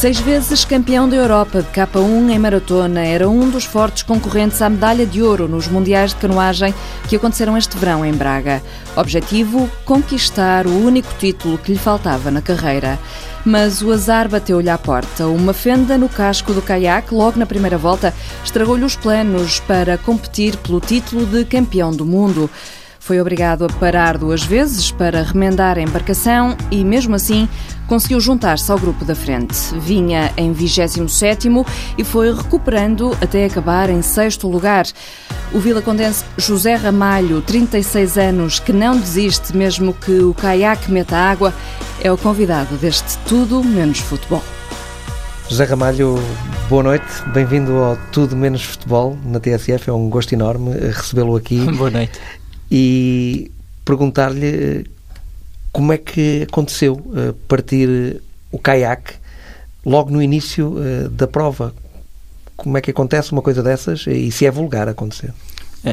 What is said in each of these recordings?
Seis vezes campeão da Europa de K1 em maratona, era um dos fortes concorrentes à medalha de ouro nos Mundiais de Canoagem que aconteceram este verão em Braga. Objetivo: conquistar o único título que lhe faltava na carreira. Mas o azar bateu-lhe à porta. Uma fenda no casco do caiaque, logo na primeira volta, estragou-lhe os planos para competir pelo título de campeão do mundo. Foi obrigado a parar duas vezes para remendar a embarcação e, mesmo assim, conseguiu juntar-se ao grupo da frente. Vinha em 27º e foi recuperando até acabar em sexto lugar. O vilacondense José Ramalho, 36 anos, que não desiste mesmo que o caiaque meta água, é o convidado deste Tudo Menos Futebol. José Ramalho, boa noite, bem-vindo ao Tudo Menos Futebol na TSF, é um gosto enorme recebê-lo aqui. boa noite e perguntar-lhe eh, como é que aconteceu uh, partir o caiaque logo no início da prova. Como é que acontece uma coisa dessas e se é vulgar acontecer?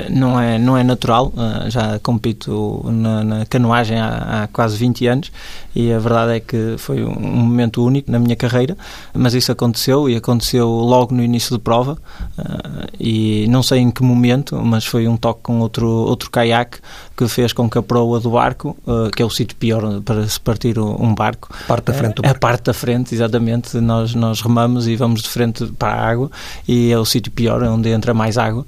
Não é, não é natural, já compito na, na canoagem há, há, quase 20 anos e a verdade é que foi um momento único na minha carreira, mas isso aconteceu e aconteceu logo no início de prova e não sei em que momento, mas foi um toque com outro, outro caiaque que fez com que a proa do barco, uh, que é o sítio pior para se partir um barco, parte da frente do barco. a parte da frente, exatamente, nós, nós remamos e vamos de frente para a água e é o sítio pior, é onde entra mais água.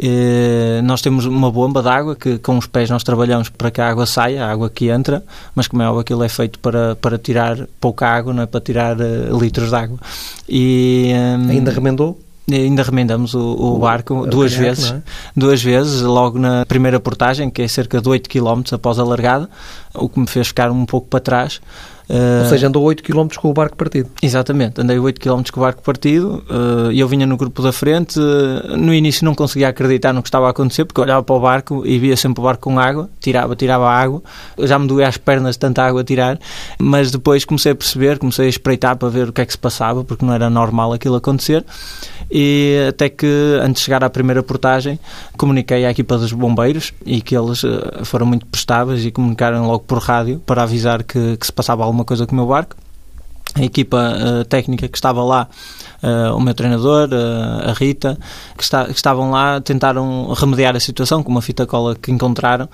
E nós temos uma bomba de água que com os pés nós trabalhamos para que a água saia, a água que entra, mas como é óbvio aquilo é feito para, para tirar pouca água, não é para tirar uh, litros de água. E, um, Ainda remendou? Ainda remendamos o, o barco duas vezes, é? duas vezes, logo na primeira portagem, que é cerca de 8 km após a largada, o que me fez ficar um pouco para trás. Ou seja, andou 8 km com o barco partido. Exatamente, andei 8 km com o barco partido eh, e eu vinha no grupo da frente. No início não conseguia acreditar no que estava a acontecer porque olhava para o barco e via sempre o barco com água, tirava, tirava água. Já me doía as pernas de tanta água a tirar, mas depois comecei a perceber, comecei a espreitar para ver o que é que se passava porque não era normal aquilo acontecer. E até que, antes de chegar à primeira portagem, comuniquei à equipa dos bombeiros e que eles eh, foram muito prestáveis e comunicaram logo por rádio para avisar que, que se passava alguma coisa com o meu barco. A equipa uh, técnica que estava lá, uh, o meu treinador, uh, a Rita, que, está, que, estavam lá, tentaram remediar a situação com uma fita cola que encontraram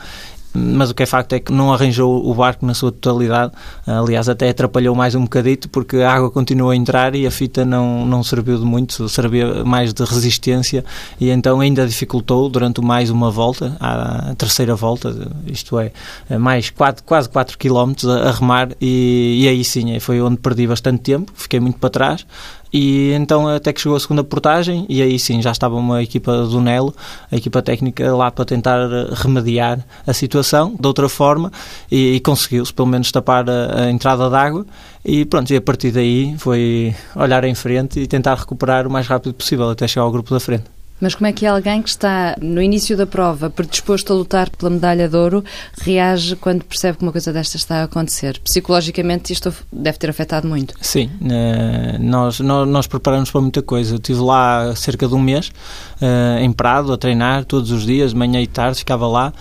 mas o que é facto é que não arranjou o barco na sua totalidade. Aliás, até atrapalhou mais um bocadito porque a água continuou a entrar e a fita não, não serviu de muito, servia mais de resistência. E então ainda dificultou durante mais uma volta, a terceira volta, isto é, mais quatro, quase 4 km a, remar. E, e aí sim, foi onde perdi bastante tempo, fiquei muito para trás, e então até que chegou a segunda portagem e aí sim já estava uma equipa do Nelo, a equipa técnica lá para tentar remediar a situação de outra forma e, e conseguiu-se pelo menos tapar a, a entrada d'água e pronto, e a partir daí foi olhar em frente e tentar recuperar o mais rápido possível até chegar ao grupo da frente. Mas como é que alguém que está no início da prova, predisposto a lutar pela medalha de ouro, reage quando percebe que uma coisa destas está a acontecer? Psicologicamente isto deve ter afetado muito. Sim, uh, nós, nós, nós, preparamos para muita coisa. Eu estive lá cerca de um mês, uh, em Prado, a treinar todos os dias, manhã e tarde, ficava lá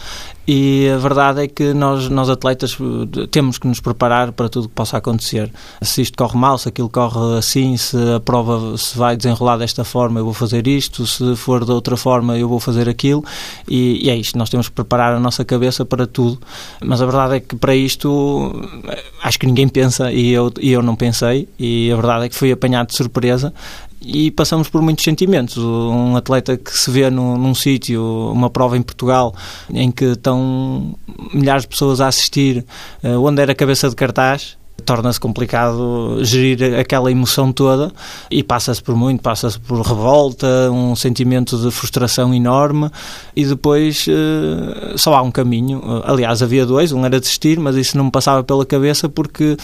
e a verdade é que nós, nós atletas temos que nos preparar para tudo que possa acontecer. Se isto corre mal, se aquilo corre assim, se a prova se vai desenrolar desta forma, eu vou fazer isto, se for de outra forma, eu vou fazer aquilo. E, e é isto, nós temos que preparar a nossa cabeça para tudo. Mas a verdade é que para isto acho que ninguém pensa e eu, e eu não pensei. E a verdade é que fui apanhado de surpresa e passamos por muitos sentimentos. Um atleta que se vê num, num sítio, uma prova em Portugal, em que estão milhares de pessoas a assistir, uh, onde era cabeça de cartaz, torna-se complicado gerir aquela emoção toda e passa-se por muito, passa-se por revolta, um sentimento de frustração enorme e depois uh, só há um caminho. Aliás, havia dois, um era desistir, mas isso não me passava pela cabeça porque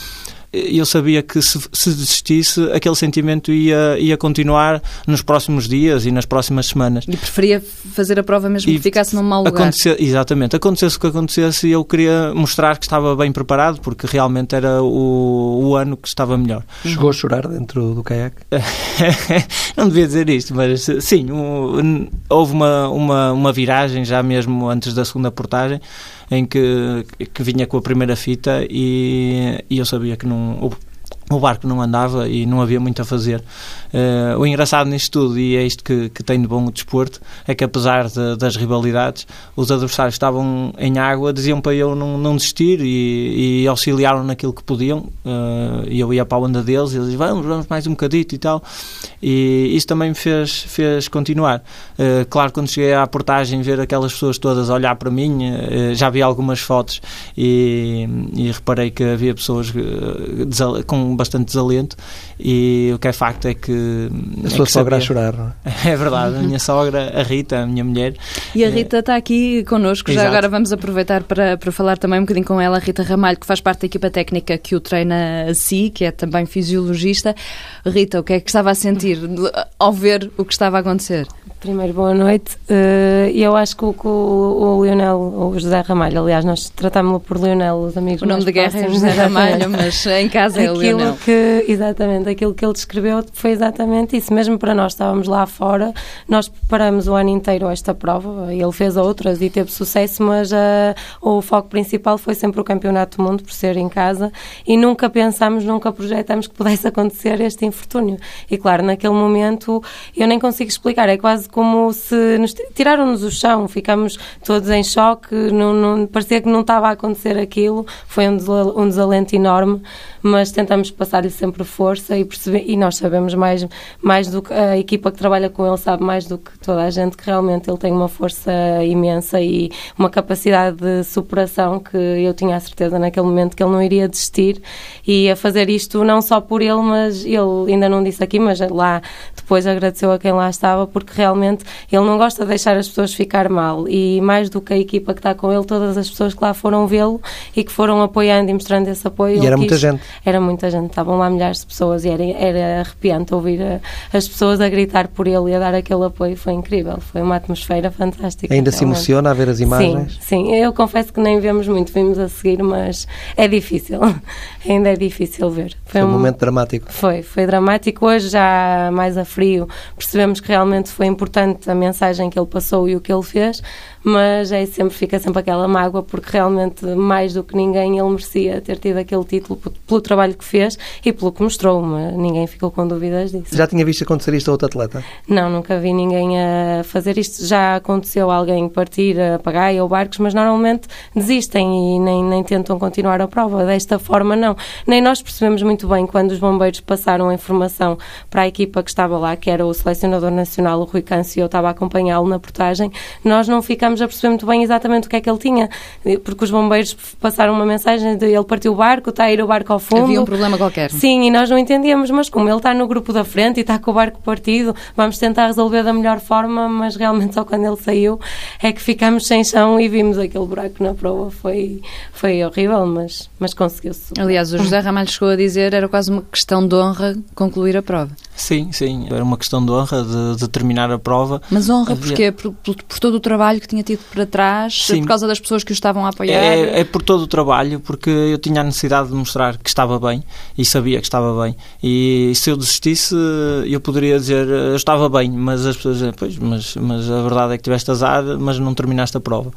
eu sabia que se, se desistisse, aquele sentimento ia, ia continuar nos próximos dias e nas próximas semanas. E preferia fazer a prova mesmo e que ficasse num mau lugar. exatamente. Acontecesse o que acontecesse, eu queria mostrar que estava bem preparado, porque realmente era o, o ano que estava melhor. Chegou a chorar dentro do caiaque? Não devia dizer isto, mas sim, um, houve uma, uma, uma viragem já mesmo antes da segunda portagem em que, que vinha com a primeira fita e, e eu sabia que não o barco não andava e não havia muito a fazer. Uh, o engraçado nisto tudo, e é isto que, que tem de bom o desporto, é que apesar de, das rivalidades, os adversários estavam em água, diziam para eu não, não desistir e, e auxiliaram naquilo que podiam. Uh, e eu ia para a onda deles e eles diziam, vamos, vamos mais um bocadito e tal. E isso também me fez, fez continuar. Uh, claro, quando cheguei à portagem, ver aquelas pessoas todas olhar para mim, já vi algumas fotos e, e reparei que havia pessoas com bastante desalento e o que é facto é que... A é sua sogra sabia. a chorar, não é? É verdade, a minha sogra, a Rita, a minha mulher. E a Rita está aqui connosco, já agora vamos aproveitar para, para falar também um bocadinho com ela, a Rita Ramalho, que faz parte da equipa técnica que o treina a si, que é também fisiologista. Rita, o que é que estava a sentir ao ver o que estava a acontecer? Primeiro, boa noite. Eh, eu acho que o, o, Leonel, o José Ramalho, aliás, nós tratámos-lo por Leonel, os amigos O nome de guerra é José Ramalho, mas em casa é o Leonel. Que, exatamente, aquilo que ele descreveu foi exatamente isso. Mesmo para nós, estávamos lá fora, nós preparamos o ano inteiro esta prova, ele fez outras e teve sucesso, mas uh, o foco principal foi sempre o Campeonato do Mundo, por ser em casa, e nunca pensámos, nunca projetamos que pudesse acontecer este infortúnio. E claro, naquele momento, eu nem consigo explicar, é quase como se nos tiraram-nos o chão, ficamos todos em choque, não, não, parecia que não estava a acontecer aquilo, foi um desalento enorme, mas tentamos passar-lhe sempre força e perceber, e nós sabemos mais, mais do que a equipa que trabalha com ele sabe mais do que toda a gente que realmente ele tem uma força imensa e uma capacidade de superação que eu tinha a certeza naquele momento que ele não iria desistir e a fazer isto não só por ele, mas ele ainda não disse aqui, mas lá depois agradeceu a quem lá estava porque realmente ele não gosta de deixar as pessoas ficar mal e mais do que a equipa que está com ele, todas as pessoas que lá foram vê-lo e que foram apoiando e mostrando esse apoio. E era muita gente. Era muita gente, estavam lá milhares de pessoas e era, era arrepiante ouvir a, as pessoas a gritar por ele e a dar aquele apoio, foi incrível, foi uma atmosfera fantástica. Ainda realmente. se emociona a ver as imagens? Sim, sim, eu confesso que nem vemos muito, vimos a seguir, mas é difícil, ainda é difícil ver. Foi, foi um, um momento dramático. Foi, foi dramático. Hoje, já mais a frio, percebemos que realmente foi importante a mensagem que ele passou e o que ele fez, mas é sempre, fica sempre aquela mágoa, porque realmente, mais do que ninguém, ele merecia ter tido aquele título pelo trabalho que fez e pelo que mostrou, mas ninguém ficou com dúvidas disso. Já tinha visto acontecer isto a outro atleta? Não, nunca vi ninguém a fazer isto. Já aconteceu alguém partir a pagaia ou barcos, mas normalmente desistem e nem, nem tentam continuar a prova. Desta forma, não. Nem nós percebemos muito bem quando os bombeiros passaram a informação para a equipa que estava lá, que era o selecionador nacional, o Rui Câncio, eu estava a acompanhá-lo na portagem, nós não ficamos ficámos a perceber muito bem exatamente o que é que ele tinha, porque os bombeiros passaram uma mensagem de ele partiu o barco, está a ir o barco ao fundo. Havia um problema qualquer. Sim, e nós não entendíamos, mas como ele está no grupo da frente e está com o barco partido, vamos tentar resolver da melhor forma, mas realmente só quando ele saiu é que ficámos sem chão e vimos aquele buraco na prova. Foi, foi horrível, mas, mas conseguiu-se. Aliás, o José Ramalho chegou a dizer era quase uma questão de honra concluir a prova. Sim, sim, era uma questão de honra de, de terminar a prova. Mas honra Havia... porquê? Por, por, por, todo o trabalho que tinha tido para trás, sim. por causa das pessoas que o estavam a apoiar? É, é, por todo o trabalho, porque eu tinha a necessidade de mostrar que estava bem e sabia que estava bem. E se eu desistisse, eu poderia dizer eu estava bem, mas as pessoas dizem, pois, mas, mas a verdade é que tiveste azar, mas não terminaste a prova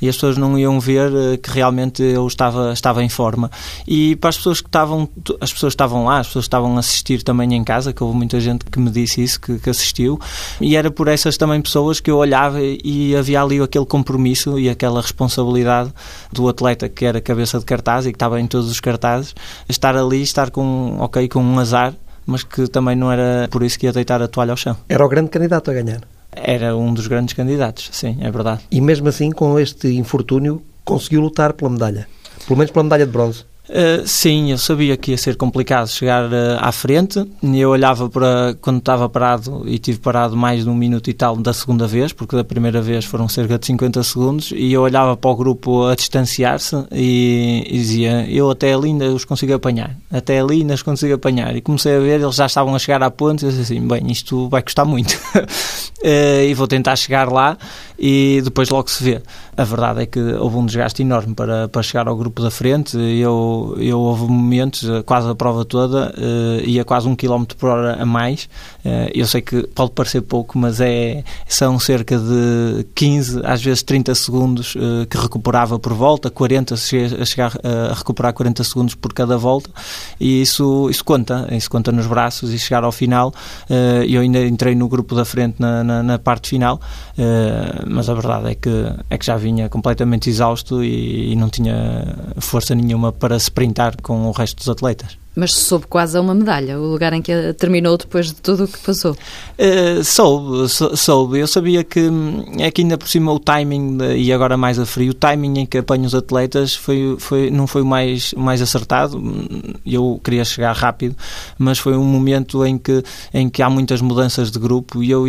e as pessoas não iam ver eh, que realmente eu estava, estava em forma. E para as pessoas que estavam, as pessoas estavam lá, as pessoas estavam a assistir também em casa, que houve muita gente que me disse isso, que, que assistiu, e era por essas também pessoas que eu olhava e havia ali aquele compromisso e aquela responsabilidade do atleta que era cabeça de cartaz e que estava em todos os cartazes, estar ali, estar com, ok, com um azar, mas que também não era por isso que ia deitar a toalha ao chão. Era o grande candidato a ganhar. Era um dos grandes candidatos, sim, é verdade. E mesmo assim, com este infortúnio, conseguiu lutar pela medalha. Pelo menos pela medalha de bronze. Uh, sim, eu sabia que ia ser complicado chegar uh, à frente. Eu olhava para quando estava parado e tive parado mais de um minuto e tal da segunda vez, porque da primeira vez foram cerca de 50 segundos, e eu olhava para o grupo a distanciar-se e, e, dizia: Eu até ali ainda os consigo apanhar, até ali ainda os consigo apanhar. E comecei a ver, eles já estavam a chegar à ponte, e eu disse assim: Bem, isto vai custar muito, uh, e vou tentar chegar lá e depois logo se vê. A verdade é que houve um desgaste enorme para, para chegar ao grupo da frente. Eu eu, houve momentos, quase a prova toda, uh, ia quase um quilómetro por hora a mais. Uh, eu sei que pode parecer pouco, mas é, são cerca de 15, às vezes 30 segundos uh, que recuperava por volta, 40, a chegar a recuperar 40 segundos por cada volta, e isso, isso conta, isso conta nos braços e chegar ao final. eu ainda entrei no grupo da frente na, na, na parte final, mas a verdade é que, é que já vinha completamente exausto e, e não tinha força nenhuma para sprintar com o resto dos atletas. Mas soube quase a uma medalha, o lugar em que terminou depois de tudo o que passou. Uh, soube, soube. Eu sabia que hum, é que ainda por cima o timing, de, e agora mais a frio, o timing em que apanho os atletas foi, foi, não foi o mais, mais acertado. Eu queria chegar rápido, mas foi um momento em que, em que há muitas mudanças de grupo e eu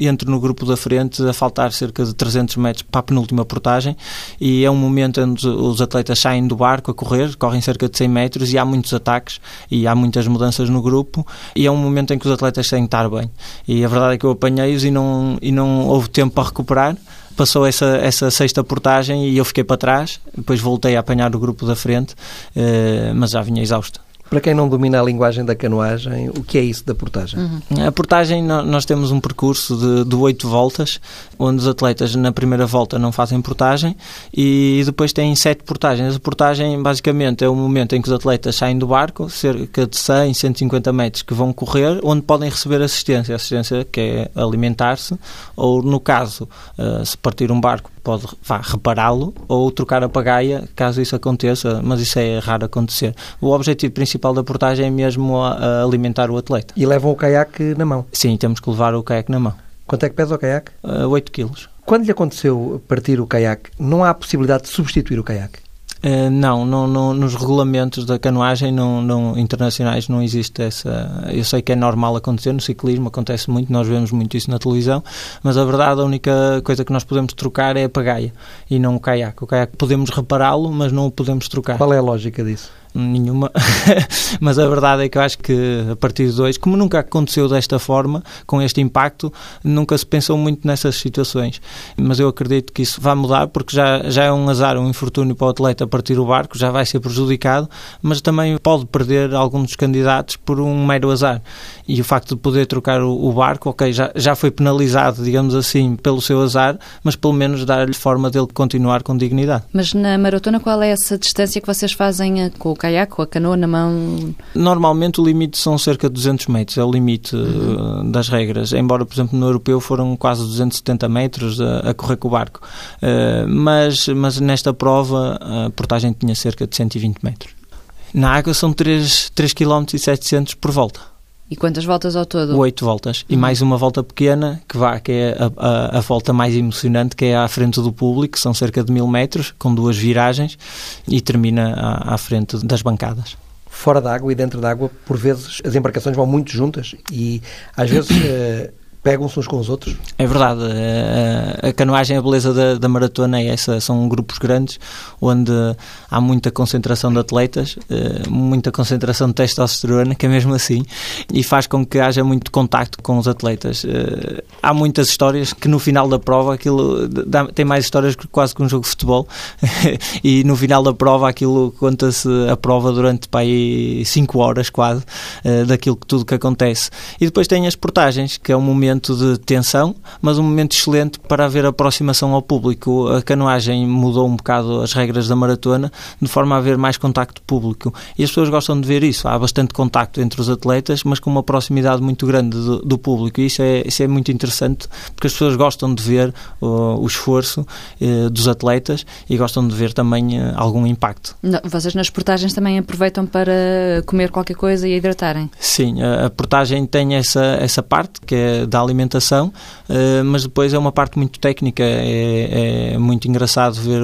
entro no grupo da frente a faltar cerca de 300 metros para a penúltima portagem e é um momento onde os atletas saem do barco a correr, correm cerca de 100 metros e há muitos ataques e há muitas mudanças no grupo e é um momento em que os atletas têm que estar bem. E a verdade é que eu apanhei-os e não, e não houve tempo para recuperar passou essa, essa sexta portagem e eu fiquei para trás, depois voltei a apanhar o grupo da frente, eh, mas já vinha exausto. Para quem não domina a linguagem da canoagem, o que é isso da portagem? Uhum. A portagem, nós temos um percurso de, de 8 voltas, onde os atletas na primeira volta não fazem portagem e depois têm sete portagens. A portagem, basicamente, é o momento em que os atletas saem do barco, cerca de 100, 150 metros, que vão correr, onde podem receber assistência. Assistência que é alimentar-se, ou no caso, eh, se partir um barco, pode repará-lo ou trocar a pagaia, caso isso aconteça, mas isso é raro acontecer. O objetivo principal da portagem é mesmo a, a alimentar o atleta. E levam o caiaque na mão? Sim, temos que levar o caiaque na mão. Quanto é que pesa o caiaque? Uh, 8 quilos. Quando lhe aconteceu partir o caiaque, não há possibilidade de substituir o caiaque? Uh, não, não, não, nos regulamentos da canoagem não, não, internacionais não existe essa. Eu sei que é normal acontecer no ciclismo, acontece muito, nós vemos muito isso na televisão, mas a verdade, a única coisa que nós podemos trocar é a pagaia e não o caiaque. O caiaque podemos repará-lo, mas não o podemos trocar. Qual é a lógica disso? Nenhuma, mas a verdade é que eu acho que a partir de hoje, como nunca aconteceu desta forma, com este impacto, nunca se pensou muito nessas situações. Mas eu acredito que isso vai mudar, porque já, já é um azar, um infortúnio para o atleta partir o barco, já vai ser prejudicado, mas também pode perder alguns dos candidatos por um mero azar. E o facto de poder trocar o, o barco, ok, já, já foi penalizado, digamos assim, pelo seu azar, mas pelo menos dar-lhe forma dele continuar com dignidade. Mas na maratona, qual é essa distância que vocês fazem eh, com o caiaque ou a canoa na mão? Normalmente o limite são cerca de 200 metros, é o limite uhum. uh, das regras. Embora, por exemplo, no europeu foram quase 270 metros a, a correr com o barco. Uh, mas, mas nesta prova a portagem tinha cerca de 120 metros. Na água são 3, 3 km e 700 por volta. E quantas voltas ao todo? Oito voltas. E uhum. mais uma volta pequena, que vá, que é a, a, a, volta mais emocionante, que é à frente do público, são cerca de mil metros, com duas viragens, e termina à, à frente das bancadas fora d'água e dentro d'água, por vezes as embarcações vão muito juntas e às vezes eh, pegam-se uns com os outros? É verdade. A, a canoagem, a beleza da, da, maratona é essa. São grupos grandes onde há muita concentração de atletas, eh, muita concentração de testosterona, que é mesmo assim, e faz com que haja muito contacto com os atletas. Eh, há muitas histórias que no final da prova aquilo dá, tem mais histórias que quase que um jogo de futebol e no final da prova aquilo conta-se a prova durante para aí 5 horas quase eh, daquilo que tudo que acontece. E depois tem as portagens, que é um momento momento de tensão, mas um momento excelente para haver aproximação ao público. A canoagem mudou um bocado as regras da maratona, de forma a haver mais contacto público. E as pessoas gostam de ver isso. Há bastante contacto entre os atletas, mas com uma proximidade muito grande do, do público. E isso é, isso é muito interessante, porque as pessoas gostam de ver uh, o esforço uh, dos atletas e gostam de ver também uh, algum impacto. Não, vocês nas portagens também aproveitam para comer qualquer coisa e hidratarem? Sim, a, a portagem tem essa, essa parte, que é da alimentação, eh, mas depois é uma parte muito técnica. É, é muito engraçado ver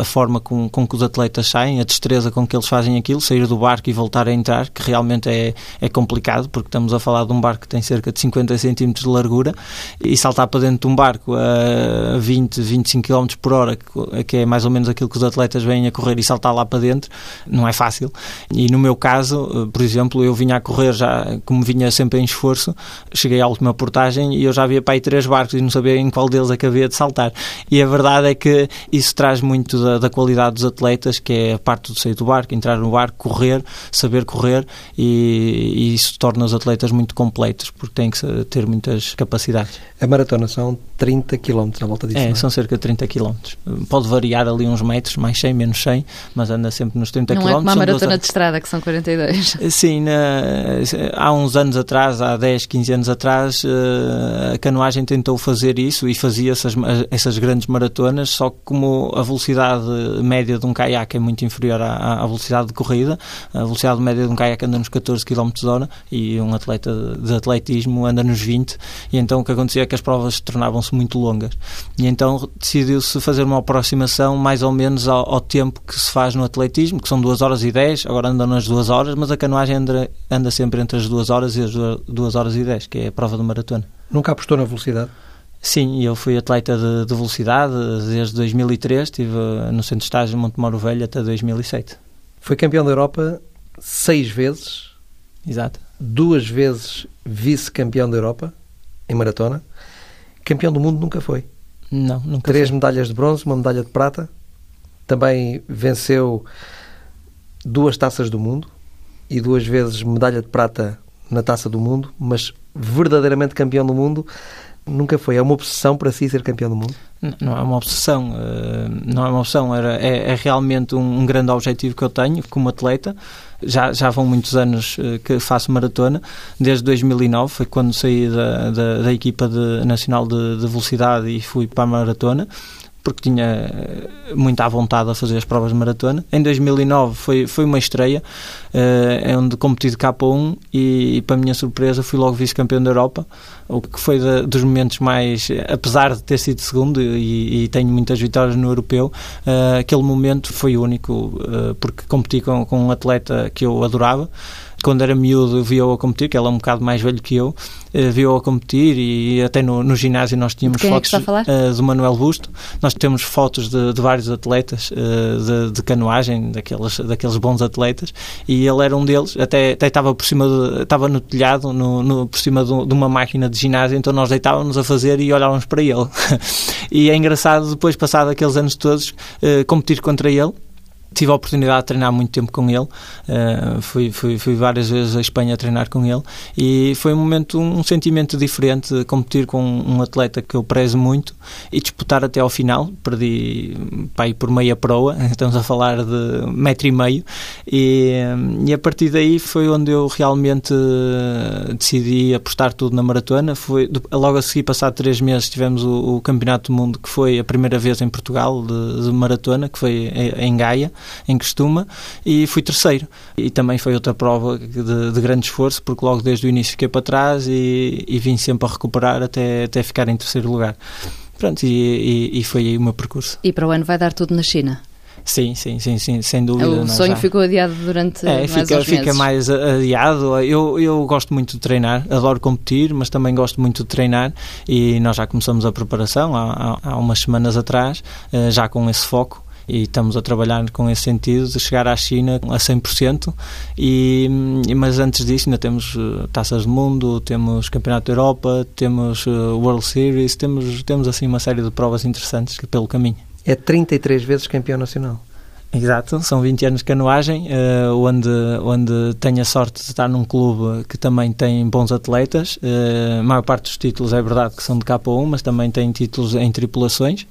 a forma com, com, que os atletas saem, a destreza com que eles fazem aquilo, sair do barco e voltar a entrar, que realmente é, é complicado, porque estamos a falar de um barco que tem cerca de 50 centímetros de largura e saltar para dentro de um barco a 20, 25 km por hora, que é mais ou menos aquilo que os atletas vêm a correr e saltar lá para dentro, não é fácil. E no meu caso, eh, por exemplo, eu vinha a correr já, como vinha sempre em esforço, cheguei à última portagem canoagem e eu já havia para aí três barcos e não sabia em qual deles é havia de saltar. E a verdade é que isso traz muito da, da qualidade dos atletas, que é a parte do sair do barco, entrar no barco, correr, saber correr e, e isso torna os atletas muito completos, porque têm que ter muitas capacidades. A maratona são 30 km à volta disso, É, não é? são cerca de 30 km. Pode variar ali uns metros, mais 100, menos 100, mas anda sempre nos 30 Não km. é como a maratona 12 de estrada, que são 42. Sim, na, há uns anos atrás, há 10, 15 anos atrás, eh, a canoagem tentou fazer isso e fazia essas, essas grandes maratonas, só que como a velocidade média de um caiaque é muito inferior à, à velocidade de corrida, a velocidade média de um caiaque anda nos 14 km hora e um atleta de atletismo anda nos 20, e então o que acontecia é que as provas tornavam-se muito longas. E então decidiu-se fazer uma aproximação mais ou menos ao, ao, tempo que se faz no atletismo, que são 2 horas e 10, agora andam nas 2 horas, mas a canoagem anda, anda sempre entre as 2 horas e as 2 horas e 10, que é a prova de maratona. Nunca apostou na velocidade? Sim, eu fui atleta de, de velocidade desde 2003, estive no centro de estágio de Montemoro Velho até 2007. Foi campeão da Europa seis vezes. Exato. Duas vezes vice-campeão da Europa em maratona. Campeão do mundo nunca foi. Não, nunca Três foi. medalhas de bronze, uma medalha de prata. Também venceu duas taças do mundo e duas vezes medalha de prata na taça do mundo, mas verdadeiramente campeão do mundo nunca foi. É uma obsessão para si ser campeão do mundo? Não é uma obsessão, não é uma obsessão, é, é realmente um, um, grande objetivo que eu tenho como atleta. Já, já vão muitos anos que faço maratona, desde 2009, foi quando saí da, da, da equipa de, nacional de, de velocidade e fui para a maratona porque tinha muita vontade a fazer as provas de maratona. Em 2009 foi, foi uma estreia, uh, onde competi de K1 e, e, para minha surpresa, fui logo vice-campeão da Europa, o que foi de, dos momentos mais, apesar de ter sido segundo e, e tenho muitas vitórias no europeu, uh, aquele momento foi único, uh, porque competi com, com um atleta que eu adorava, quando era miúdo via-o a competir, que ele é um bocado mais velho que eu, uh, via-o a competir e até no, no ginásio nós tínhamos Quem fotos é uh, do Manuel Busto. Nós temos fotos de, de vários atletas uh, de, de, canoagem, daqueles, daqueles bons atletas, e ele era um deles, até, até estava por cima, de, estava no telhado, no, no, por cima de, de, uma máquina de ginásio, então nós deitávamos a fazer e olhávamos para ele. e é engraçado depois, passado aqueles anos todos, competir contra ele tive a oportunidade de treinar muito tempo com ele, uh, fui, fui, fui, várias vezes à Espanha a treinar com ele e foi um momento, um sentimento diferente de competir com um atleta que eu prezo muito e disputar até ao final, perdi pai, por meia proa, estamos a falar de metro e meio. E, e a partir daí foi onde eu realmente decidi apostar tudo na maratona, foi logo a seguir, passado três meses tivemos o, o Campeonato do Mundo que foi a primeira vez em Portugal de, de maratona, que foi em Gaia em Costuma e fui terceiro. E também foi outra prova de, de grande esforço, porque logo desde o início fiquei para trás e, e vim sempre a recuperar até, até ficar em terceiro lugar. Pronto, e, e, e foi aí o meu percurso. E para o ano vai dar tudo na China? Sim, sim, sim, sim, sem dúvida. O sonho já. ficou adiado durante é, mais fica, fica mais adiado. Eu, eu gosto muito de treinar, adoro competir, mas também gosto muito de treinar e nós já começamos a preparação há, há, há umas semanas atrás, eh, já com esse foco e estamos a trabalhar com esse sentido de chegar à China a 100% e, mas antes disso ainda temos uh, Taças do Mundo, temos Campeonato da Europa, temos uh, World Series, temos, temos assim uma série de provas interessantes pelo caminho. É 33 vezes campeão nacional. Exato, são 20 anos de canoagem, uh, onde, onde tenho a sorte de estar num clube que também tem bons atletas. Uh, a maior parte dos títulos é verdade que são de K1, mas também tem títulos em tripulações.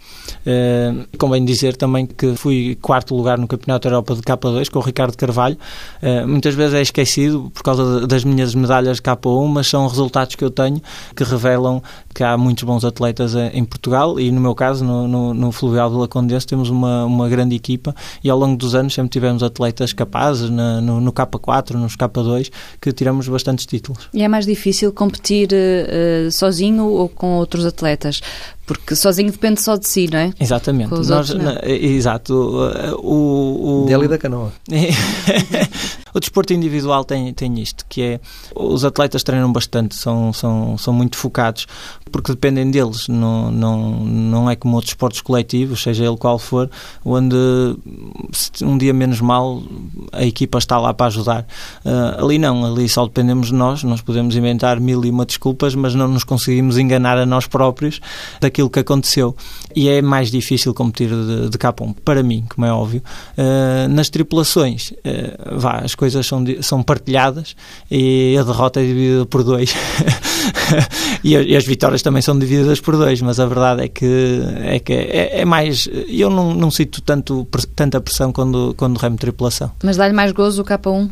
Uh, convém dizer também que fui quarto lugar no Campeonato Europa de K2 com o Ricardo Carvalho. Uh, muitas vezes é esquecido por causa das minhas medalhas de K1, mas são resultados que eu tenho que revelam que há muitos bons atletas em Portugal e no meu caso, no, no, no Fluvial de Lacondense, temos uma, uma grande equipa e ao longo dos anos sempre tivemos atletas capazes na, no, no, K4, nos K2, que tiramos bastantes títulos. E é mais difícil competir uh, sozinho ou com outros atletas? Porque sozinho depende só de si, não é? Exatamente. Com os Nós, outros, não. Na, exato. O, o, Dele e da canoa. O desporto individual tem, tem isto, que é os atletas treinam bastante, são, são, são muito focados, porque dependem deles, não, não, não é como outros esportes coletivos, seja ele qual for, onde um dia menos mal a equipa está lá para ajudar. Uh, ali não, ali só dependemos de nós, nós podemos inventar mil e uma desculpas, mas não nos conseguimos enganar a nós próprios daquilo que aconteceu. E é mais difícil competir de, de para mim, como é óbvio. Uh, nas tripulações, uh, vá, as coisas são, são partilhadas e a derrota é dividida por dois. e, e, as vitórias também são divididas por dois, mas a verdade é que é, que é, é mais. Eu não, não sinto tanto, tanta pressão quando, quando remo tripulação. Mas dá-lhe mais gozo o K1? Uh,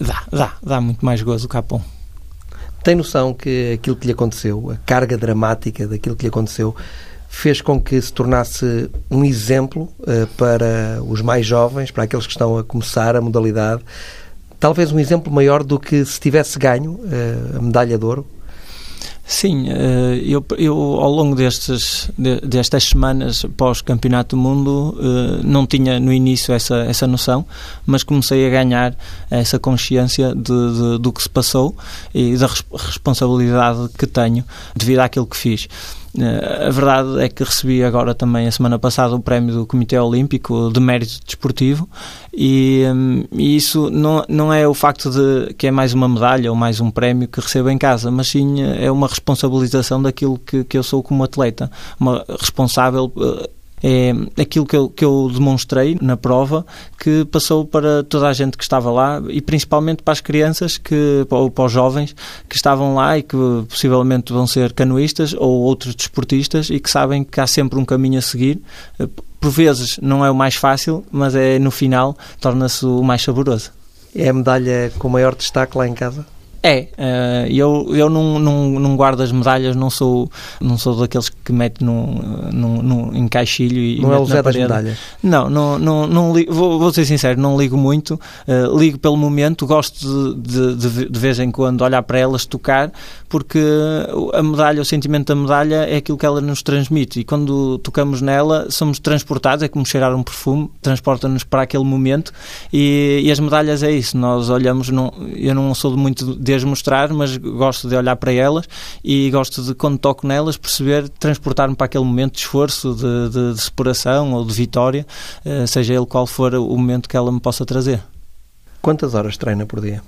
dá, dá, dá muito mais gozo o K1. Tem noção que aquilo que lhe aconteceu, a carga dramática daquilo que lhe aconteceu, fez com que se tornasse um exemplo uh, para os mais jovens, para aqueles que estão a começar a modalidade, talvez um exemplo maior do que se tivesse ganho uh, a medalha de ouro? Sim, eh, eu, eu ao longo destes, destas semanas pós-campeonato do mundo não tinha no início essa, essa noção, mas comecei a ganhar essa consciência de, de do que se passou e da responsabilidade que tenho devido àquilo que fiz. A verdade é que recebi agora também a semana passada o prémio do Comitê Olímpico de Mérito Desportivo e, hum, e, isso não, não é o facto de que é mais uma medalha ou mais um prémio que recebo em casa, mas sim é uma responsabilização daquilo que, que eu sou como atleta, uma responsável eh, é aquilo que eu, que eu demonstrei na prova que passou para toda a gente que estava lá e principalmente para as crianças que, ou para os jovens que estavam lá e que possivelmente vão ser canoístas ou outros desportistas e que sabem que há sempre um caminho a seguir. Por vezes não é o mais fácil, mas é no final torna-se o mais saboroso. É a medalha com maior destaque lá em casa? É, uh, eu, eu não, não, não guardo as medalhas, não sou, não sou daqueles que mete num, num, num, em caixilho e Não é o Zé das medalhas? Não, não, não, não vou, vou ser sincero, não ligo muito, uh, ligo pelo momento, gosto de, de, de, vez em quando olhar para elas, tocar, porque a medalha, o sentimento da medalha é aquilo que ela nos transmite e quando tocamos nela somos transportados, é como cheirar um perfume, transporta-nos para aquele momento e, e, as medalhas é isso, nós olhamos, não, eu não sou muito de as mostrar, mas gosto de olhar para elas e gosto de, quando toco nelas, perceber, transportar-me para aquele momento de esforço, de, de, de separação ou de vitória, uh, seja ele qual for o momento que ela me possa trazer. Quantas horas treina por dia?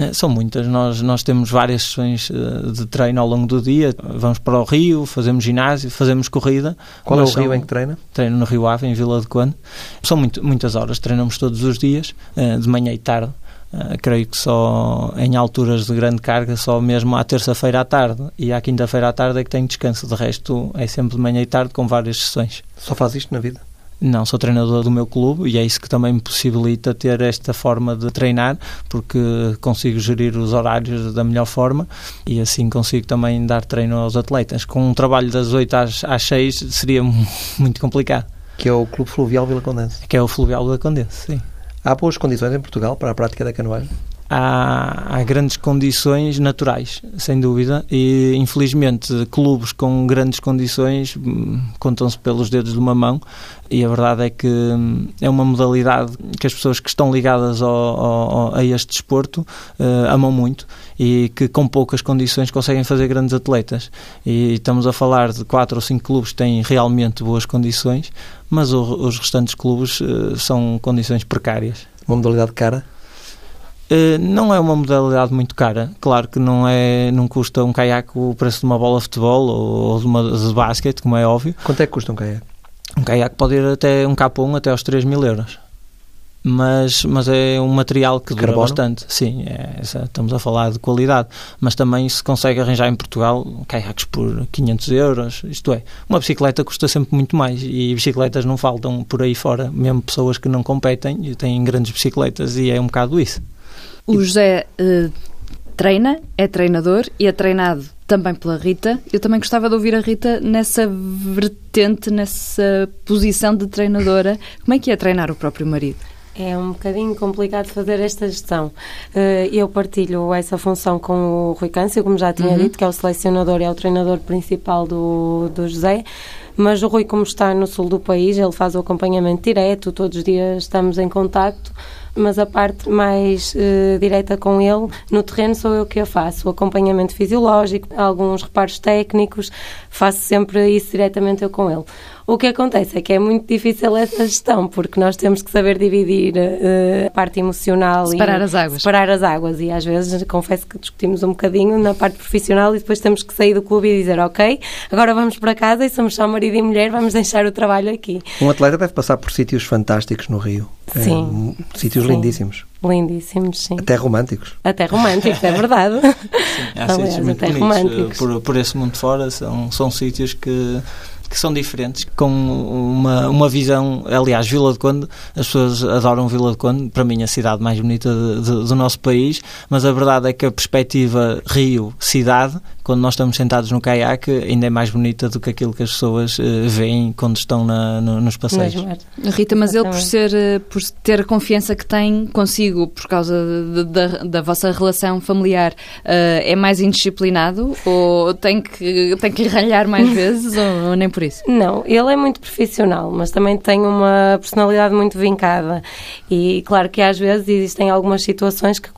Eh, são muitas. Nós, nós temos várias sessões eh, de treino ao longo do dia. Vamos para o Rio, fazemos ginásio, fazemos corrida. Qual é o são, Rio em que treina? Treino no Rio Ave, em Vila de Conde. São muito, muitas horas. Treinamos todos os dias, de manhã e tarde. Uh, creio que só em alturas de grande carga, só mesmo à terça-feira à tarde e à quinta-feira à tarde é que tenho descanso. De resto, é sempre de manhã e tarde com várias sessões. Só faz isto na vida? Não, sou treinador do meu clube e é isso que também me possibilita ter esta forma de treinar, porque consigo gerir os horários da melhor forma e assim consigo também dar treino aos atletas. Com um trabalho das 8 às, às 6 seria muito complicado. Que é o Clube Fluvial Vila Condense? Que é o Fluvial Vila Condense, sim. Há boas condições em Portugal para a prática da canoagem? Há, há, grandes condições naturais, sem dúvida, e infelizmente clubes com grandes condições hum, contam-se pelos dedos de uma mão, e a verdade é que hum, é uma modalidade que as pessoas que estão ligadas ao, ao, a este desporto uh, amam muito e que com poucas condições conseguem fazer grandes atletas. E estamos a falar de quatro ou cinco clubes que têm realmente boas condições, mas o, os restantes clubes uh, são condições precárias. Uma modalidade cara? Uh, não é uma modalidade muito cara. Claro que não é, não custa um caiaque o preço de uma bola de futebol ou de uma de basquete, como é óbvio. Quanto é que custa um caiaque? Um caiaque pode ir até um capão até aos 3 mil euros mas, mas é um material que dura Carbono? bastante. Sim, é, estamos a falar de qualidade. Mas também se consegue arranjar em Portugal caiaques por 500 euros. Isto é, uma bicicleta custa sempre muito mais e bicicletas não faltam por aí fora. Mesmo pessoas que não competem e têm grandes bicicletas e é um bocado isso. O José uh, treina, é treinador e é treinado também pela Rita. Eu também gostava de ouvir a Rita nessa vertente, nessa posição de treinadora. Como é que é treinar o próprio marido? É um bocadinho complicado fazer esta gestão. Eh, eu partilho essa função com o Rui Câncio, como já tinha uhum. dito, que é o selecionador e é o treinador principal do, do José. Mas o Rui, como está no sul do país, ele faz o acompanhamento direto, todos os dias estamos em contacto mas a parte mais uh, direta com ele no terreno sou eu que a faço. O acompanhamento fisiológico, alguns reparos técnicos, faço sempre isso diretamente eu com ele. O que acontece é que é muito difícil essa gestão, porque nós temos que saber dividir uh, a parte emocional separar e as águas. separar as águas. E às vezes confesso que discutimos um bocadinho na parte profissional e depois temos que sair do clube e dizer, ok, agora vamos para casa e somos só marido e mulher, vamos deixar o trabalho aqui. Um atleta deve passar por sítios fantásticos no Rio. Sim. É, sítios sim. lindíssimos. Lindíssimos, sim. Até românticos. Até românticos, é verdade. Sim, há Aliás, sítios muito até bonitos. românticos. Por, por esse mundo fora, são, são sítios que que são diferentes, com uma, uma visão. Aliás, Vila de Conde, as pessoas adoram Vila de Conde, para mim, a cidade mais bonita de, de, do nosso país, mas a verdade é que a perspectiva Rio-cidade, quando nós estamos sentados no caiaque, ainda é mais bonita do que aquilo que as pessoas uh, veem quando estão na, no, nos passeios. Rita, mas ele, por, ser, eh, por ter a confiança que tem consigo, por causa de, de, da, da vossa relação familiar, uh, é mais indisciplinado ou tem que, tem que lhe ralhar mais vezes ou, ou nem por isso? Não, ele é muito profissional, mas também tem uma personalidade muito vincada. E claro que às vezes existem algumas situações que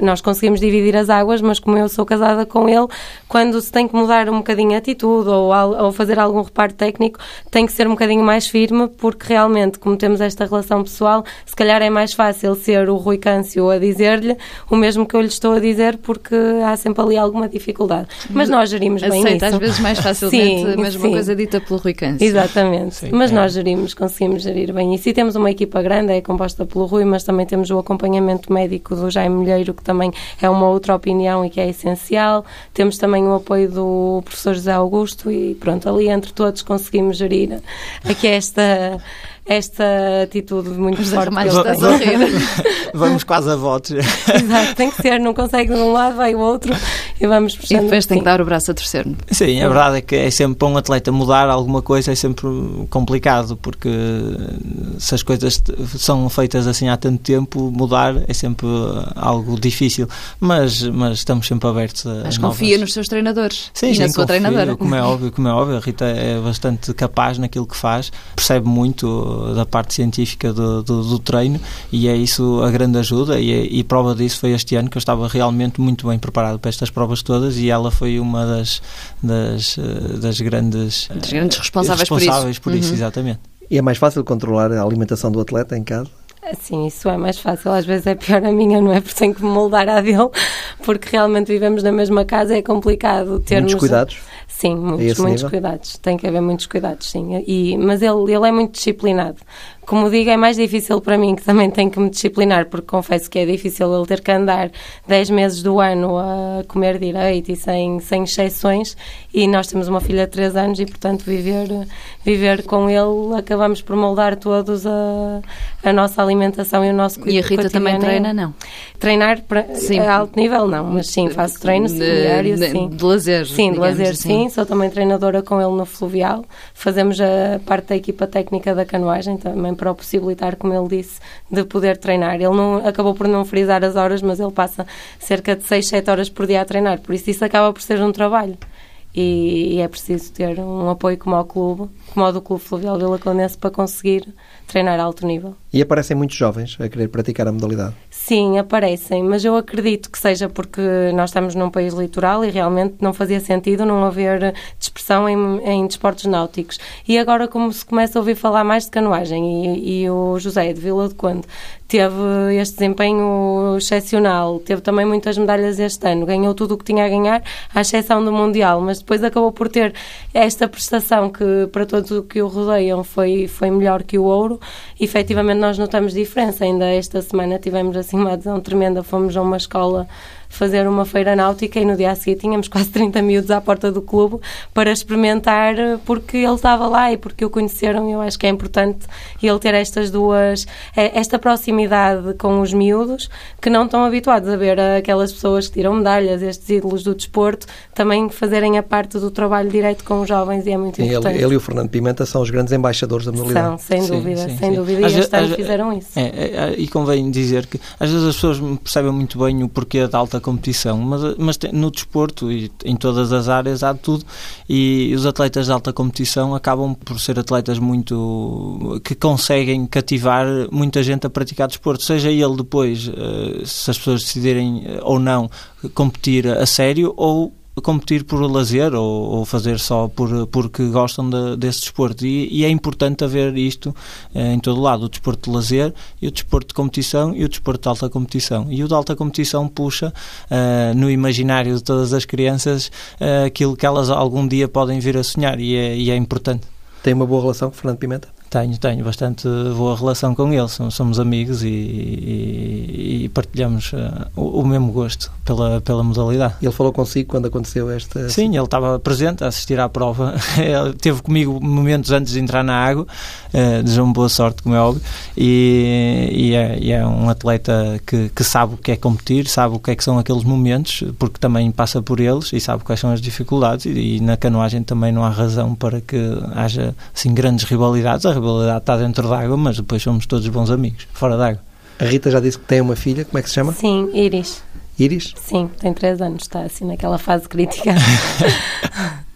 nós conseguimos dividir as águas, mas como eu sou casada com ele, quando se tem que mudar um bocadinho a atitude ou, ou fazer algum reparo técnico, tem que ser um bocadinho mais firme, porque realmente, como temos esta relação pessoal, se calhar é mais fácil ser o Rui Câncio a dizer-lhe o mesmo que eu lhe estou a dizer, porque há sempre ali alguma dificuldade. Mas nós gerimos bem Aceita, isso. às vezes mais facilmente, sim, mas uma coisa dita pelo Rui Câncio. Exatamente. Sim, mas é. nós gerimos, conseguimos gerir bem isso. E temos uma equipa grande, é composta pelo Rui, mas também temos o acompanhamento médico do Jaime Milheiro, que também é uma outra opinião e que é essencial. Temos também o apoio do professor José Augusto e pronto, ali entre todos conseguimos gerir aqui esta esta atitude muito Os forte. Mais estás a rir. vamos quase a votos. Exato, tem que ser, não consegue de um lado, vai o outro e vamos puxando. E depois tem que dar o braço a torcer. Sim, a verdade é que é sempre para um atleta mudar alguma coisa é sempre complicado, porque se as coisas são feitas assim há tanto tempo, mudar é sempre algo difícil. Mas, mas estamos sempre abertos a. Mas confia nos seus treinadores sim, e sim, na sua confio, treinadora. Como é óbvio, como é óbvio, a Rita é bastante capaz naquilo que faz, percebe muito da parte científica do, do, do, treino e é isso a grande ajuda e, e, prova disso foi este ano que eu estava realmente muito bem preparado para estas provas todas e ela foi uma das das, das grandes das grandes responsáveis, responsáveis por isso, por isso, uhum. exatamente. E é mais fácil controlar a alimentação do atleta em casa Sim, isso é mais fácil. Às vezes é pior a minha, não é? Porque tenho que me moldar à dele, porque realmente vivemos na mesma casa, é complicado termos. Muitos cuidados? Sim, muitos, muitos cuidados. Tem que haver muitos cuidados, sim. E, mas ele, ele é muito disciplinado. Como digo, é mais difícil para mim, que também tenho que me disciplinar, porque confesso que é difícil ele ter que andar 10 meses do ano a comer direito e sem, sem exceções. E nós temos uma filha de 3 anos e, portanto, viver, viver com ele, acabamos por moldar todos a, a nossa alimentação e o nosso cuidado. E a Rita também treina, não? Treinar para, sim. a alto nível, não, mas sim, faço treinos diários, sim. De lazer. Sim, de lazer, assim. sim. Sou também treinadora com ele no Fluvial. Fazemos a parte da equipa técnica da canoagem também para o possibilitar, como ele disse, de poder treinar. Ele não acabou por não frisar as horas, mas ele passa cerca de 6, 7 horas por dia a treinar. Por isso, isso acaba por ser um trabalho. E, e é preciso ter um apoio como ao clube, como ao do Clube Fluvial Vila Condense, para conseguir treinar a alto nível. E aparecem muitos jovens a querer praticar a modalidade? Sim, aparecem, mas eu acredito que seja porque nós estamos num país litoral e realmente não fazia sentido não haver dispersão em, em desportos náuticos. E agora, como se começa a ouvir falar mais de canoagem, e, e o José de Vila de Conde teve este desempenho excepcional, teve também muitas medalhas este ano, ganhou tudo o que tinha a ganhar, à exceção do Mundial, mas depois acabou por ter esta prestação que, para todos o que o rodeiam, foi, foi melhor que o ouro. Efetivamente, nós notamos diferença. Ainda esta semana tivemos assim uma adesão tremenda, fomos a uma escola fazer uma feira náutica e no dia a seguir tínhamos quase 30 miúdos à porta do clube para experimentar porque ele estava lá e porque o conheceram e eu acho que é importante ele ter estas duas, eh, esta proximidade com os miúdos que não estão habituados a ver aquelas pessoas que tiram medalhas, estes ídolos do desporto, também fazerem a parte do trabalho direto com os jovens e é muito importante. Ele, ele e o Fernando Pimenta são os grandes embaixadores da modalidade. São, sem dúvida, sim, sim, sem sim. dúvida, e este ano fizeram isso. É, é, e convém dizer que às vezes as pessoas percebem muito bem o porquê da alta competição, mas, mas tem, no desporto e em todas as áreas há tudo. E os atletas de alta competição acabam por ser atletas muito que conseguem cativar muita gente a praticar desporto, seja ele depois, eh, se as pessoas decidirem eh, ou não competir a sério ou competir por lazer ou, ou, fazer só por, porque gostam de, desse desporto. E, e, é importante haver isto eh, em todo lado: o desporto de lazer, e o desporto de competição e o desporto de alta competição. E o de alta competição puxa eh, no imaginário de todas as crianças eh, aquilo que elas algum dia podem vir a sonhar, e é, e é importante. Tem uma boa relação Fernando Pimenta? Tenho, tenho bastante boa relação com ele, somos amigos e, e, e partilhamos uh, o, o, mesmo gosto pela, pela modalidade. Ele falou consigo quando aconteceu esta... Sim, ele estava presente a assistir à prova, ele teve comigo momentos antes de entrar na água, uh, desejou-me boa sorte, como é óbvio, e, e, é, e, é, um atleta que, que sabe o que é competir, sabe o que é que são aqueles momentos, porque também passa por eles e sabe quais são as dificuldades. E, e na canoagem também não há razão para que haja assim, grandes rivalidades, rivalidade está dentro d'água, mas depois somos todos bons amigos, fora d'água. A Rita já disse que tem uma filha, como é que se chama? Sim, Iris. Iris? Sim, tem 3 anos, está assim naquela fase crítica.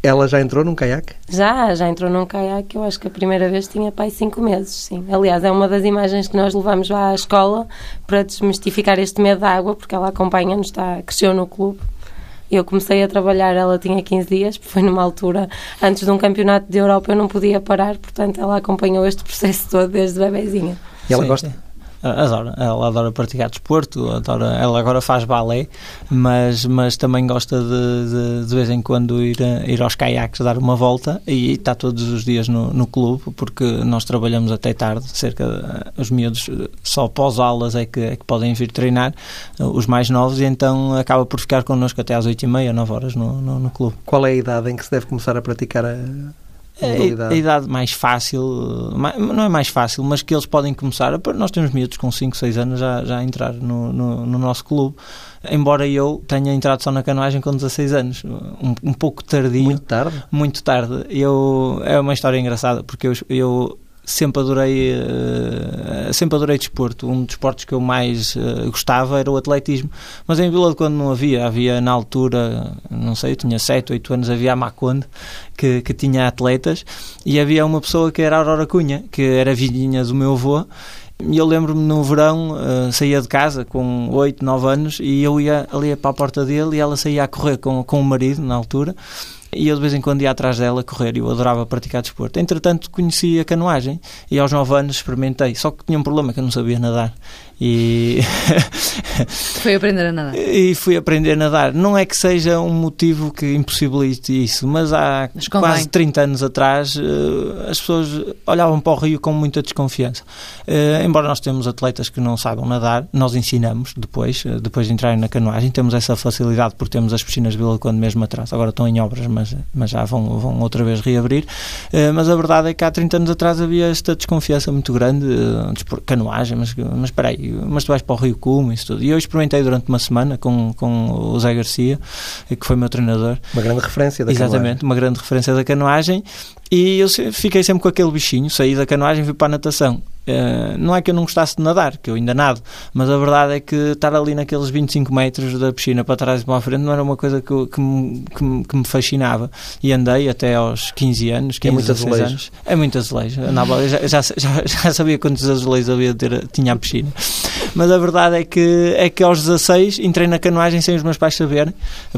Ela já entrou num caiaque? Já, já entrou num caiaque. Eu acho que a primeira vez tinha pai cinco meses, sim. Aliás, é uma das imagens que nós levamos lá à escola para desmistificar este medo da água, porque ela acompanha-nos, está, cresceu no clube. Eu comecei a trabalhar, ela tinha 15 dias, foi numa altura, antes de um campeonato de Europa, eu não podia parar, portanto ela acompanhou este processo todo desde bebezinha. E ela Sim. gosta? Adora, ela adora praticar desporto, adora, ela agora faz balé, mas, mas também gosta de, de, de vez em quando ir, ir aos caiaques dar uma volta e está todos os dias no, no clube, porque nós trabalhamos até tarde, cerca os miúdos só pós-aulas é que, é que podem vir treinar, os mais novos, e então acaba por ficar connosco até às 8h30, 9 horas no, no, no clube. Qual é a idade em que se deve começar a praticar a a, a, idade mais fácil, não é mais fácil, mas que eles podem começar. Nós temos miúdos com 5, 6 anos já, já a entrar no, no, no, nosso clube, embora eu tenha entrado só na canoagem com 16 anos, um, um pouco tardio. Muito tarde? Muito tarde. Eu, é uma história engraçada, porque eu, eu sempre adorei uh, sempre adorei desporto. Um dos desportos que eu mais uh, gostava era o atletismo mas em Vila de Conde não havia. Havia na altura não sei eu tinha 7, 8 anos havia a Maconde que, que tinha atletas e havia uma pessoa que era a Aurora Cunha que era vizinha do meu avô e eu lembro-me no verão, uh, saía de casa com 8, 9 anos e eu ia ali para a porta dele e ela saía a correr com, com o marido na altura e eu de vez em quando ia atrás dela correr e eu adorava praticar desporto. Entretanto, conheci a canoagem e aos 9 anos experimentei, só que tinha um problema que eu não sabia nadar. E foi aprender a nadar. E fui aprender a nadar. Não é que seja um motivo que impossibilite isso, mas há mas quase 30 anos atrás eh, as pessoas olhavam para o rio com muita desconfiança. Eh, embora nós temos atletas que não saibam nadar, nós ensinamos depois, eh, depois de entrarem na canoagem, temos essa facilidade porque temos as piscinas de Vila Conde mesmo atrás. Agora estão em obras, mas, mas já vão, vão outra vez reabrir. Mas a verdade é que há 30 anos atrás havia esta desconfiança muito grande, canoagem, mas, mas espera aí, mas tu vais para o Rio Cume isso tudo. E eu experimentei durante uma semana com, com o Zé Garcia, que foi meu treinador. Uma grande referência da Exatamente, canoagem. uma grande referência da canoagem. E eu fiquei sempre com aquele bichinho, saí da canoagem e fui para a natação. Uh, não é que eu não gostasse de nadar, que eu ainda nado, mas a verdade é que estar ali naqueles 25 metros da piscina para trás e para a frente não era uma coisa que, que, me, que, me, que me fascinava. E andei até aos 15 anos, 15, é muito azulejo. anos. É muito azulejo. Andava, já, já, já, já, sabia quantos azulejos havia ter, tinha a piscina. Mas a verdade é que, é que aos 16 entrei na canoagem sem os meus pais saberem,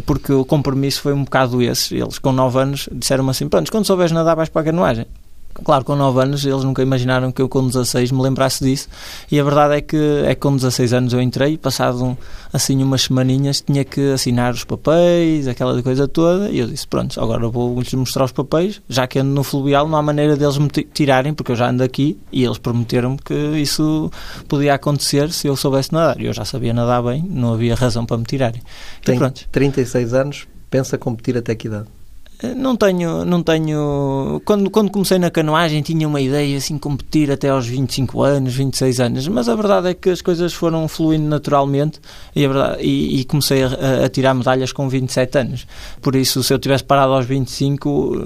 porque o compromisso foi um bocado esse. Eles, com 9 anos, disseram-me assim: Pronto, quando souberes nadar, vais para a canoagem. Claro, com 9 anos eles nunca imaginaram que eu com 16 me lembrasse disso e a verdade é que é que com 16 anos eu entrei passado um, assim umas semaninhas tinha que assinar os papéis, aquela coisa toda e eu disse, pronto, agora vou-lhes mostrar os papéis, já que ando no fluvial não há maneira deles me tirarem porque eu já ando aqui e eles prometeram-me que isso podia acontecer se eu soubesse nadar e eu já sabia nadar bem, não havia razão para me tirarem. Tem e pronto. 36 anos, pensa competir até que idade? Não tenho, não tenho. Quando, quando comecei na canoagem tinha uma ideia assim competir até aos 25 anos, 26 anos, mas a verdade é que as coisas foram fluindo naturalmente e, verdade, e, e comecei a, a, tirar medalhas com 27 anos. Por isso, se eu tivesse parado aos 25,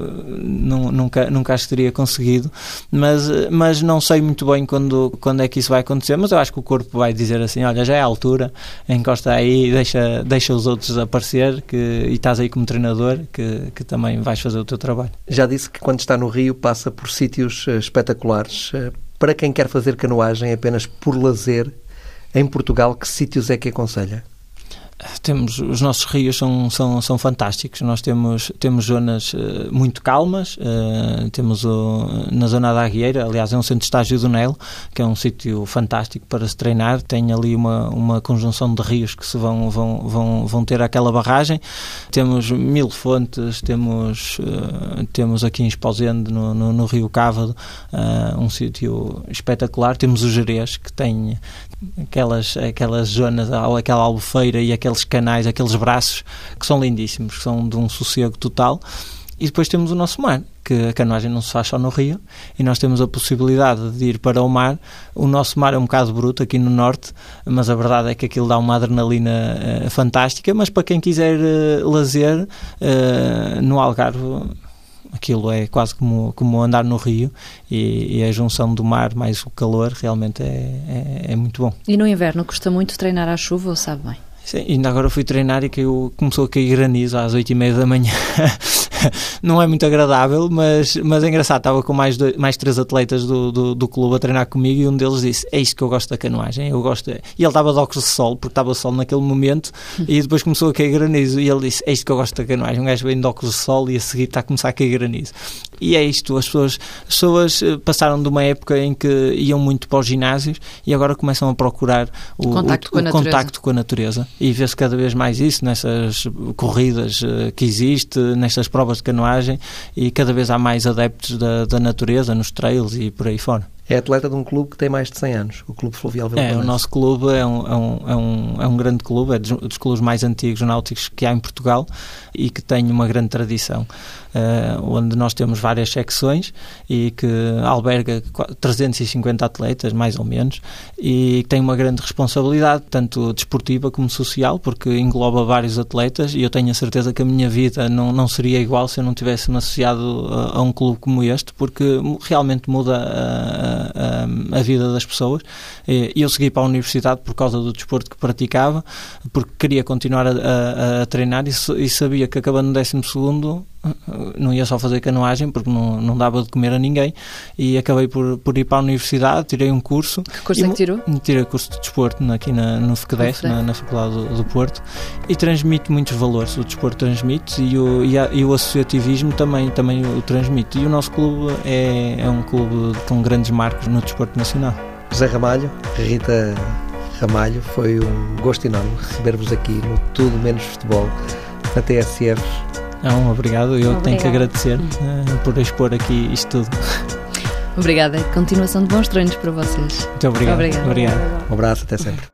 não, nunca, nunca as teria conseguido. Mas, mas não sei muito bem quando, quando é que isso vai acontecer. Mas eu acho que o corpo vai dizer assim: olha, já é a altura, encosta aí, deixa, deixa os outros aparecer que, e estás aí como treinador, que, que também também vais fazer o teu trabalho. Já disse que quando está no Rio passa por sítios uh, espetaculares. Uh, para quem quer fazer canoagem apenas por lazer, em Portugal, que sítios é que aconselha? Temos os nossos rios são, são, são fantásticos. Nós temos temos zonas uh, muito calmas uh, temos o, na zona da Aguieira aliás é um centro de estágio do Nelo que é um sítio fantástico para se treinar. Tem ali uma, uma conjunção de rios que se vão, vão, vão, vão ter aquela barragem. Temos mil fontes temos uh, temos aqui em Esposende no, no, no Rio Cávado um sítio espetacular. Temos o Jerez que tem aquelas, aquelas zonas, aquela albufeira e aqueles canais, aqueles braços que são lindíssimos, que são de um sossego total. E depois temos o nosso mar, que a canoagem não se faz só no rio, e nós temos a possibilidade de ir para o mar. O nosso mar é um bocado bruto aqui no norte, mas a verdade é que aquilo dá uma adrenalina uh, fantástica. Mas para quem quiser uh, lazer, uh, no Algarve aquilo é quase como, como andar no rio e, e a junção do mar mais o calor realmente é, é, é, muito bom. E no inverno custa muito treinar à chuva ou sabe bem? Sim, ainda agora fui treinar e caiu, começou a cair granizo às oito e meia da manhã. não é muito agradável, mas, mas é engraçado. Estava com mais, dois, mais três atletas do, do, do, clube a treinar comigo e um deles disse: É isto que eu gosto da canoagem. Eu gosto. E ele estava de óculos de sol, porque estava sol naquele momento, e depois começou a cair granizo. E ele disse: É isto que eu gosto da canoagem. Um gajo vem de óculos de sol e a seguir está a começar a cair granizo. E é isto: as pessoas, as pessoas eh, passaram de uma época em que iam muito para os ginásios e agora começam a procurar o, o, a o contacto com a natureza. E vê-se cada vez mais isso nessas corridas eh, que existe, nestas provas de canoagem e cada vez há mais adeptos da, da natureza nos trails e por aí fora. É atleta de um clube que tem mais de 100 anos, o Clube Fluvial Vila É, o nosso clube é um, é um, é um, é um grande clube, é dos, dos, clubes mais antigos náuticos que há em Portugal e que tem uma grande tradição, uh, onde nós temos várias secções e que alberga 350 atletas, mais ou menos, e tem uma grande responsabilidade, tanto desportiva como social, porque engloba vários atletas e eu tenho a certeza que a minha vida não, não seria igual se eu não tivesse me associado a, a um clube como este, porque realmente muda a a, a, vida das pessoas. Eu segui para a universidade por causa do desporto que praticava, porque queria continuar a, a, a treinar e, e, sabia que acabando no décimo segundo não ia só fazer canoagem porque não, não dava de comer a ninguém e acabei por, por ir para a universidade, tirei um curso. Que curso é que tirou? Tirei curso de desporto aqui na, no FQDEF, na, na, Faculdade do, do, Porto e transmite muitos valores, o desporto transmite e o, e, a, e o associativismo também, também o transmite e o nosso clube é, é um clube com grandes marcos no desporto nacional. José Ramalho, Rita Ramalho, foi um gosto enorme receber-vos aqui no Tudo Menos Futebol na TSF não, obrigado. Eu tenho que agradecer uh, por expor aqui isto tudo. Obrigada. Continuação de bons treinos para vocês. Muito obrigado. Obrigado. obrigado. Um abraço, até sempre.